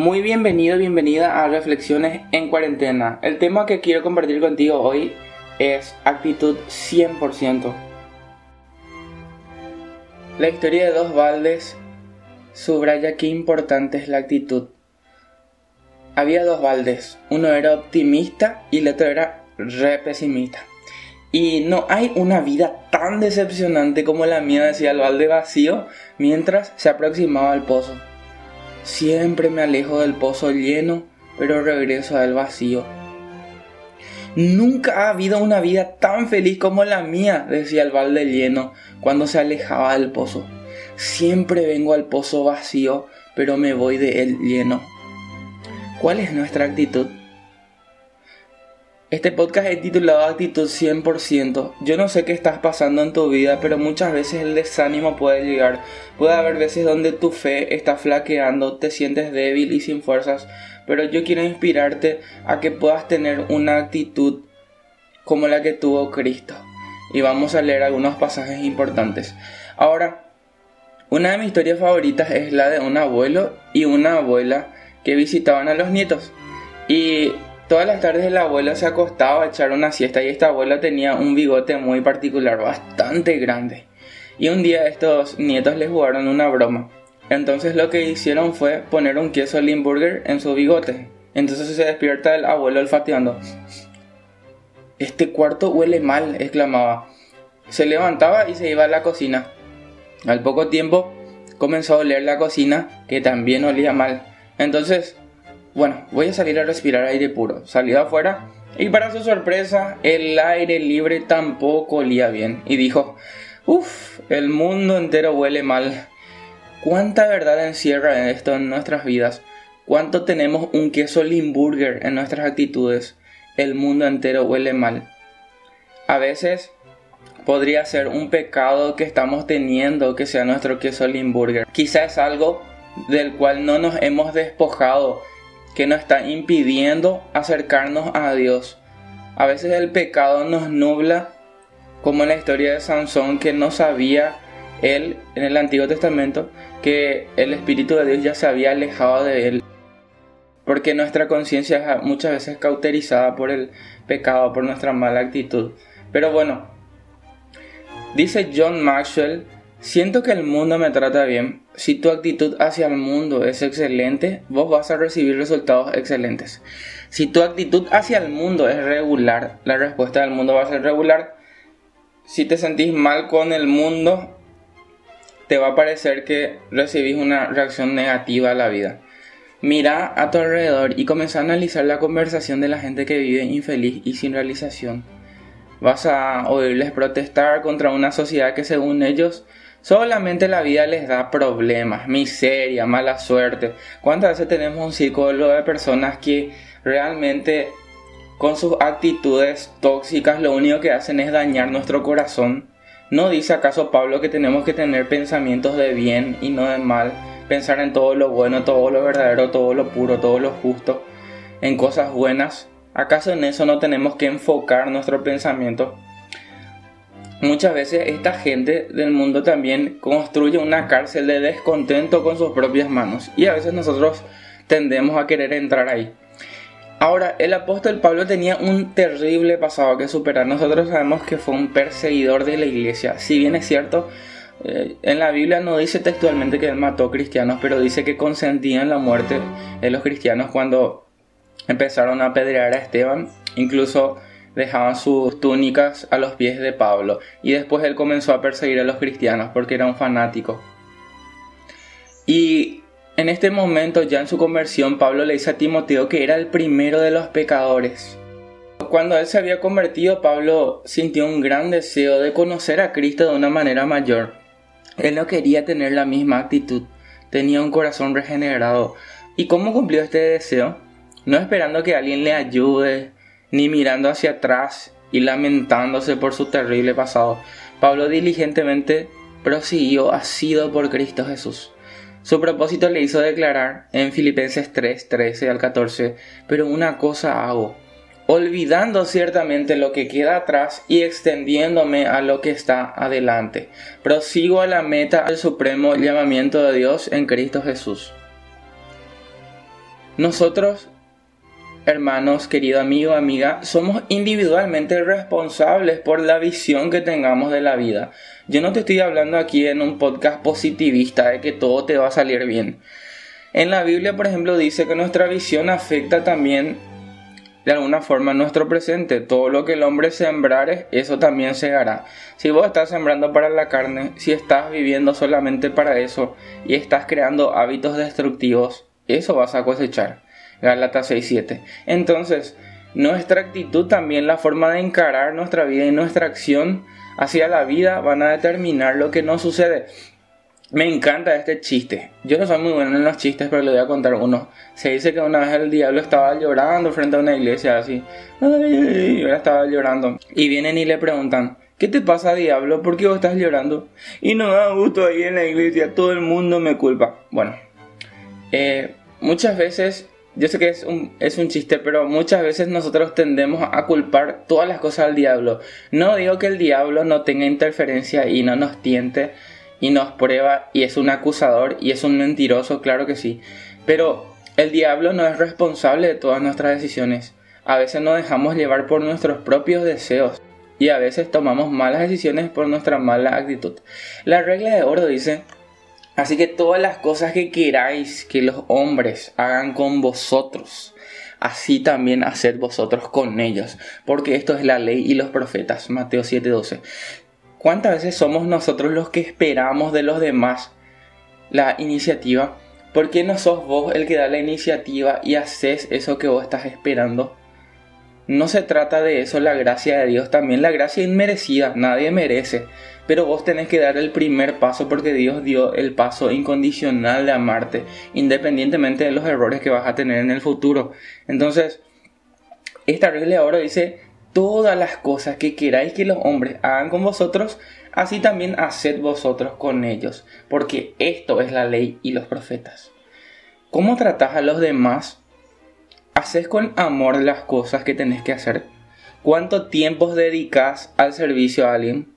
Muy bienvenido, bienvenida a Reflexiones en Cuarentena. El tema que quiero compartir contigo hoy es actitud 100%. La historia de dos baldes subraya qué importante es la actitud. Había dos baldes, uno era optimista y el otro era re pesimista. Y no hay una vida tan decepcionante como la mía, decía el balde vacío, mientras se aproximaba al pozo. Siempre me alejo del pozo lleno, pero regreso al vacío. Nunca ha habido una vida tan feliz como la mía, decía el balde lleno cuando se alejaba del pozo. Siempre vengo al pozo vacío, pero me voy de él lleno. ¿Cuál es nuestra actitud? Este podcast es titulado Actitud 100%. Yo no sé qué estás pasando en tu vida, pero muchas veces el desánimo puede llegar. Puede haber veces donde tu fe está flaqueando, te sientes débil y sin fuerzas, pero yo quiero inspirarte a que puedas tener una actitud como la que tuvo Cristo. Y vamos a leer algunos pasajes importantes. Ahora, una de mis historias favoritas es la de un abuelo y una abuela que visitaban a los nietos. Y Todas las tardes el abuelo se acostaba a echar una siesta y esta abuela tenía un bigote muy particular, bastante grande. Y un día estos nietos le jugaron una broma. Entonces lo que hicieron fue poner un queso Limburger en su bigote. Entonces se despierta el abuelo olfateando. Este cuarto huele mal, exclamaba. Se levantaba y se iba a la cocina. Al poco tiempo comenzó a oler la cocina, que también olía mal. Entonces bueno, voy a salir a respirar aire puro. Salió afuera y para su sorpresa, el aire libre tampoco olía bien. Y dijo, uff, el mundo entero huele mal. ¿Cuánta verdad encierra esto en nuestras vidas? ¿Cuánto tenemos un queso Limburger en nuestras actitudes? El mundo entero huele mal. A veces podría ser un pecado que estamos teniendo que sea nuestro queso Limburger. Quizás es algo del cual no nos hemos despojado que nos está impidiendo acercarnos a Dios. A veces el pecado nos nubla, como en la historia de Sansón, que no sabía él en el Antiguo Testamento que el Espíritu de Dios ya se había alejado de él. Porque nuestra conciencia es muchas veces cauterizada por el pecado, por nuestra mala actitud. Pero bueno, dice John Maxwell Siento que el mundo me trata bien. Si tu actitud hacia el mundo es excelente, vos vas a recibir resultados excelentes. Si tu actitud hacia el mundo es regular, la respuesta del mundo va a ser regular. Si te sentís mal con el mundo, te va a parecer que recibís una reacción negativa a la vida. Mira a tu alrededor y comienza a analizar la conversación de la gente que vive infeliz y sin realización. Vas a oírles protestar contra una sociedad que según ellos Solamente la vida les da problemas, miseria, mala suerte. ¿Cuántas veces tenemos un círculo de personas que realmente con sus actitudes tóxicas lo único que hacen es dañar nuestro corazón? ¿No dice acaso Pablo que tenemos que tener pensamientos de bien y no de mal? Pensar en todo lo bueno, todo lo verdadero, todo lo puro, todo lo justo, en cosas buenas. ¿Acaso en eso no tenemos que enfocar nuestro pensamiento? Muchas veces esta gente del mundo también construye una cárcel de descontento con sus propias manos y a veces nosotros tendemos a querer entrar ahí. Ahora, el apóstol Pablo tenía un terrible pasado que superar. Nosotros sabemos que fue un perseguidor de la iglesia. Si bien es cierto, eh, en la Biblia no dice textualmente que él mató cristianos, pero dice que consentía en la muerte de los cristianos cuando empezaron a apedrear a Esteban. Incluso dejaban sus túnicas a los pies de Pablo y después él comenzó a perseguir a los cristianos porque era un fanático. Y en este momento, ya en su conversión, Pablo le dice a Timoteo que era el primero de los pecadores. Cuando él se había convertido, Pablo sintió un gran deseo de conocer a Cristo de una manera mayor. Él no quería tener la misma actitud, tenía un corazón regenerado. ¿Y cómo cumplió este deseo? No esperando que alguien le ayude, ni mirando hacia atrás y lamentándose por su terrible pasado. Pablo diligentemente prosiguió asido por Cristo Jesús. Su propósito le hizo declarar en Filipenses 3, 13 al 14, pero una cosa hago, olvidando ciertamente lo que queda atrás y extendiéndome a lo que está adelante. Prosigo a la meta del supremo llamamiento de Dios en Cristo Jesús. Nosotros, hermanos, querido amigo, amiga, somos individualmente responsables por la visión que tengamos de la vida. Yo no te estoy hablando aquí en un podcast positivista de que todo te va a salir bien. En la Biblia, por ejemplo, dice que nuestra visión afecta también de alguna forma nuestro presente. Todo lo que el hombre sembrare, eso también segará. Si vos estás sembrando para la carne, si estás viviendo solamente para eso y estás creando hábitos destructivos, eso vas a cosechar. Gálatas 6.7. Entonces, nuestra actitud también, la forma de encarar nuestra vida y nuestra acción hacia la vida van a determinar lo que nos sucede. Me encanta este chiste. Yo no soy muy bueno en los chistes, pero le voy a contar uno. Se dice que una vez el diablo estaba llorando frente a una iglesia así. y ahora estaba llorando. Y vienen y le preguntan, ¿qué te pasa diablo? ¿Por qué vos estás llorando? Y no da gusto ahí en la iglesia, todo el mundo me culpa. Bueno, eh, muchas veces, yo sé que es un, es un chiste, pero muchas veces nosotros tendemos a culpar todas las cosas al diablo. No digo que el diablo no tenga interferencia y no nos tiente y nos prueba y es un acusador y es un mentiroso, claro que sí. Pero el diablo no es responsable de todas nuestras decisiones. A veces nos dejamos llevar por nuestros propios deseos y a veces tomamos malas decisiones por nuestra mala actitud. La regla de oro dice, así que todas las cosas que queráis que los hombres hagan con vosotros, así también haced vosotros con ellos, porque esto es la ley y los profetas. Mateo 7:12. ¿Cuántas veces somos nosotros los que esperamos de los demás la iniciativa? ¿Por qué no sos vos el que da la iniciativa y haces eso que vos estás esperando? No se trata de eso la gracia de Dios, también la gracia inmerecida, nadie merece, pero vos tenés que dar el primer paso porque Dios dio el paso incondicional de amarte, independientemente de los errores que vas a tener en el futuro. Entonces, esta regla ahora dice, todas las cosas que queráis que los hombres hagan con vosotros, así también haced vosotros con ellos, porque esto es la ley y los profetas. ¿Cómo tratás a los demás? ¿Haces con amor las cosas que tenés que hacer? ¿Cuánto tiempo dedicas al servicio a alguien?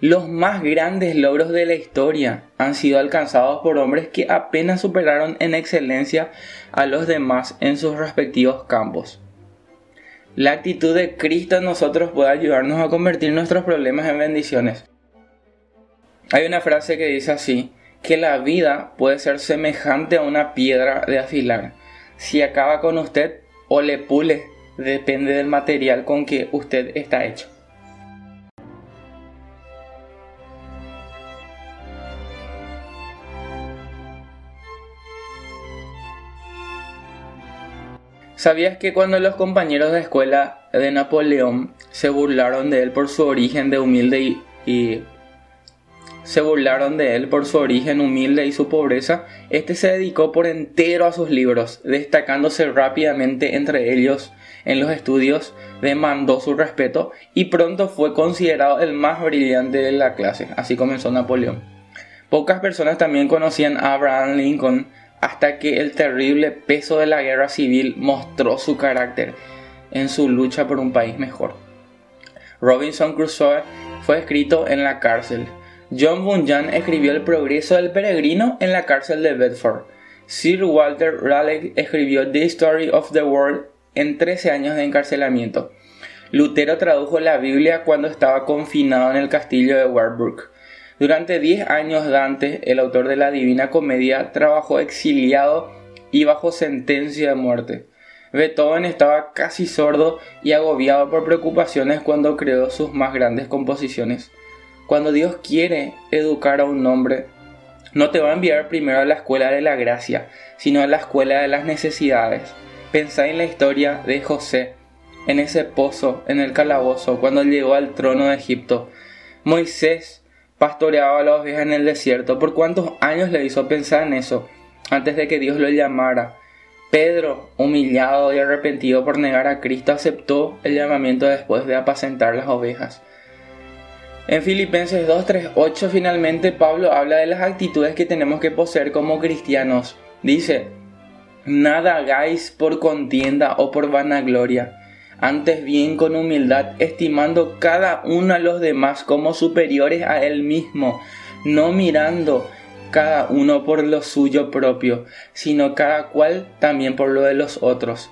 Los más grandes logros de la historia han sido alcanzados por hombres que apenas superaron en excelencia a los demás en sus respectivos campos. La actitud de Cristo en nosotros puede ayudarnos a convertir nuestros problemas en bendiciones. Hay una frase que dice así, que la vida puede ser semejante a una piedra de afilar. Si acaba con usted o le pule, depende del material con que usted está hecho. ¿Sabías que cuando los compañeros de escuela de Napoleón se burlaron de él por su origen de humilde y, se burlaron de él por su origen humilde y su pobreza, este se dedicó por entero a sus libros, destacándose rápidamente entre ellos en los estudios, demandó su respeto y pronto fue considerado el más brillante de la clase. Así comenzó Napoleón. Pocas personas también conocían a Abraham Lincoln, hasta que el terrible peso de la guerra civil mostró su carácter en su lucha por un país mejor. Robinson Crusoe fue escrito en la cárcel. John Bunyan escribió El progreso del peregrino en la cárcel de Bedford. Sir Walter Raleigh escribió The Story of the World en 13 años de encarcelamiento. Lutero tradujo la Biblia cuando estaba confinado en el castillo de Warburg. Durante 10 años Dante, el autor de la Divina Comedia, trabajó exiliado y bajo sentencia de muerte. Beethoven estaba casi sordo y agobiado por preocupaciones cuando creó sus más grandes composiciones. Cuando Dios quiere educar a un hombre, no te va a enviar primero a la escuela de la gracia, sino a la escuela de las necesidades. Pensá en la historia de José, en ese pozo, en el calabozo, cuando llegó al trono de Egipto. Moisés pastoreaba a las ovejas en el desierto. ¿Por cuántos años le hizo pensar en eso antes de que Dios lo llamara? Pedro, humillado y arrepentido por negar a Cristo, aceptó el llamamiento después de apacentar las ovejas. En Filipenses 2.3.8 finalmente Pablo habla de las actitudes que tenemos que poseer como cristianos. Dice, nada hagáis por contienda o por vanagloria antes bien con humildad, estimando cada uno a los demás como superiores a él mismo, no mirando cada uno por lo suyo propio, sino cada cual también por lo de los otros.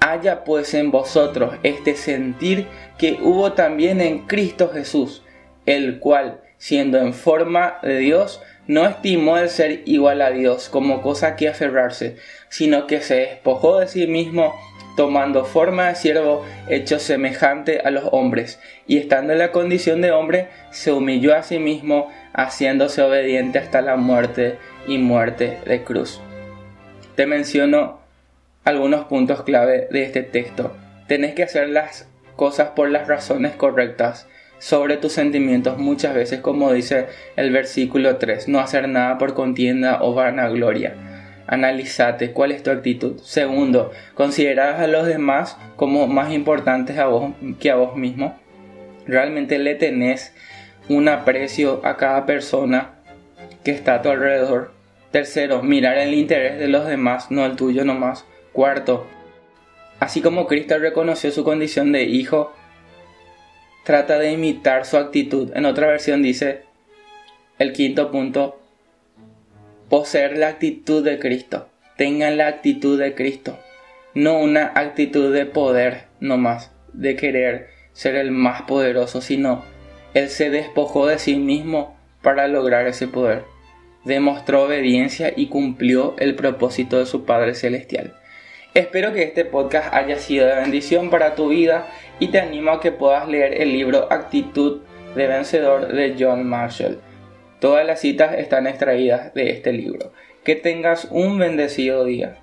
Haya pues en vosotros este sentir que hubo también en Cristo Jesús, el cual, siendo en forma de Dios, no estimó el ser igual a Dios como cosa que aferrarse, sino que se despojó de sí mismo, tomando forma de siervo, hecho semejante a los hombres, y estando en la condición de hombre, se humilló a sí mismo, haciéndose obediente hasta la muerte y muerte de cruz. Te menciono algunos puntos clave de este texto. Tenés que hacer las cosas por las razones correctas sobre tus sentimientos muchas veces, como dice el versículo 3, no hacer nada por contienda o vanagloria. Analízate cuál es tu actitud. Segundo, consideras a los demás como más importantes a vos que a vos mismo. Realmente le tenés un aprecio a cada persona que está a tu alrededor. Tercero, mirar el interés de los demás, no el tuyo nomás. Cuarto, así como Cristo reconoció su condición de hijo, trata de imitar su actitud. En otra versión dice, el quinto punto, poseer la actitud de Cristo. Tengan la actitud de Cristo. No una actitud de poder nomás, de querer ser el más poderoso, sino Él se despojó de sí mismo para lograr ese poder. Demostró obediencia y cumplió el propósito de su Padre Celestial. Espero que este podcast haya sido de bendición para tu vida y te animo a que puedas leer el libro Actitud de Vencedor de John Marshall. Todas las citas están extraídas de este libro. Que tengas un bendecido día.